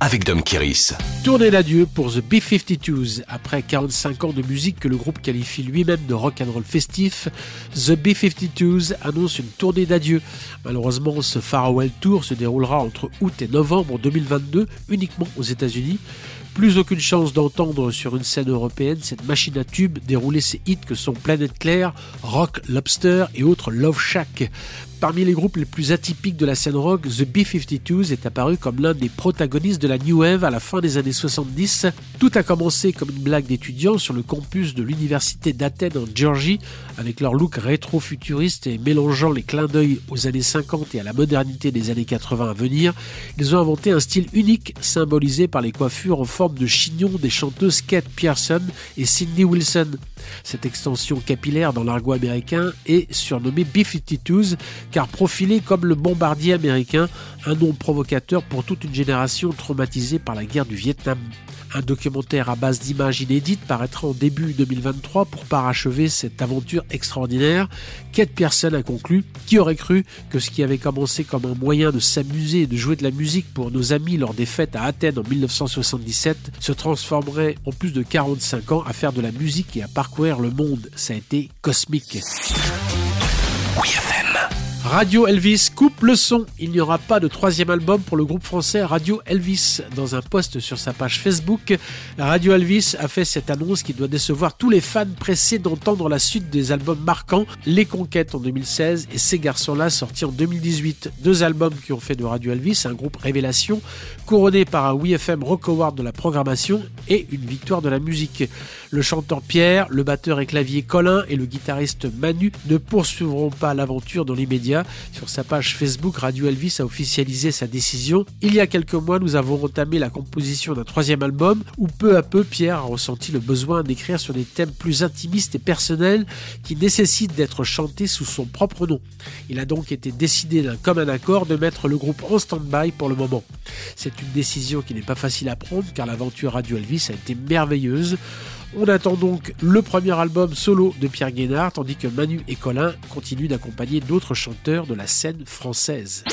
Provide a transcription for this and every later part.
avec Dom Kiris. Tournée d'adieu pour The B-52s. Après 45 ans de musique que le groupe qualifie lui-même de rock and roll festif, The B-52s annonce une tournée d'adieu. Malheureusement, ce farewell tour se déroulera entre août et novembre 2022 uniquement aux États-Unis. Plus aucune chance d'entendre sur une scène européenne cette machine à tube dérouler ses hits que sont Planète Claire, Rock Lobster et autres Love Shack. Parmi les groupes les plus atypiques de la scène rock, The B-52s est apparu comme l'un des protagonistes de la New Wave à la fin des années 70. Tout a commencé comme une blague d'étudiants sur le campus de l'université d'Athènes en Géorgie, avec leur look rétro-futuriste et mélangeant les clins d'œil aux années 50 et à la modernité des années 80 à venir. Ils ont inventé un style unique, symbolisé par les coiffures en forme de chignon des chanteuses Kate Pearson et Cindy Wilson. Cette extension capillaire dans l'argot américain est surnommée B-52s car profilé comme le bombardier américain, un nom provocateur pour toute une génération par la guerre du Vietnam. Un documentaire à base d'images inédites paraîtra en début 2023 pour parachever cette aventure extraordinaire. Kate Pearson a conclu Qui aurait cru que ce qui avait commencé comme un moyen de s'amuser et de jouer de la musique pour nos amis lors des fêtes à Athènes en 1977 se transformerait en plus de 45 ans à faire de la musique et à parcourir le monde Ça a été cosmique. Radio Elvis coupe le son. Il n'y aura pas de troisième album pour le groupe français Radio Elvis. Dans un post sur sa page Facebook, Radio Elvis a fait cette annonce qui doit décevoir tous les fans pressés d'entendre la suite des albums marquants Les Conquêtes en 2016 et Ces garçons-là sortis en 2018. Deux albums qui ont fait de Radio Elvis un groupe révélation, couronné par un WFM Rock Award de la programmation et une victoire de la musique. Le chanteur Pierre, le batteur et clavier Colin et le guitariste Manu ne poursuivront pas l'aventure dans l'immédiat sur sa page Facebook, Radio Elvis a officialisé sa décision. Il y a quelques mois, nous avons entamé la composition d'un troisième album où peu à peu Pierre a ressenti le besoin d'écrire sur des thèmes plus intimistes et personnels qui nécessitent d'être chantés sous son propre nom. Il a donc été décidé d'un commun accord de mettre le groupe en stand-by pour le moment. C'est une décision qui n'est pas facile à prendre car l'aventure Radio Elvis a été merveilleuse. On attend donc le premier album solo de Pierre Guénard, tandis que Manu et Colin continuent d'accompagner d'autres chanteurs de la scène française.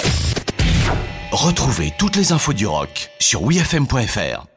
Retrouvez toutes les infos du rock sur wfm.fr.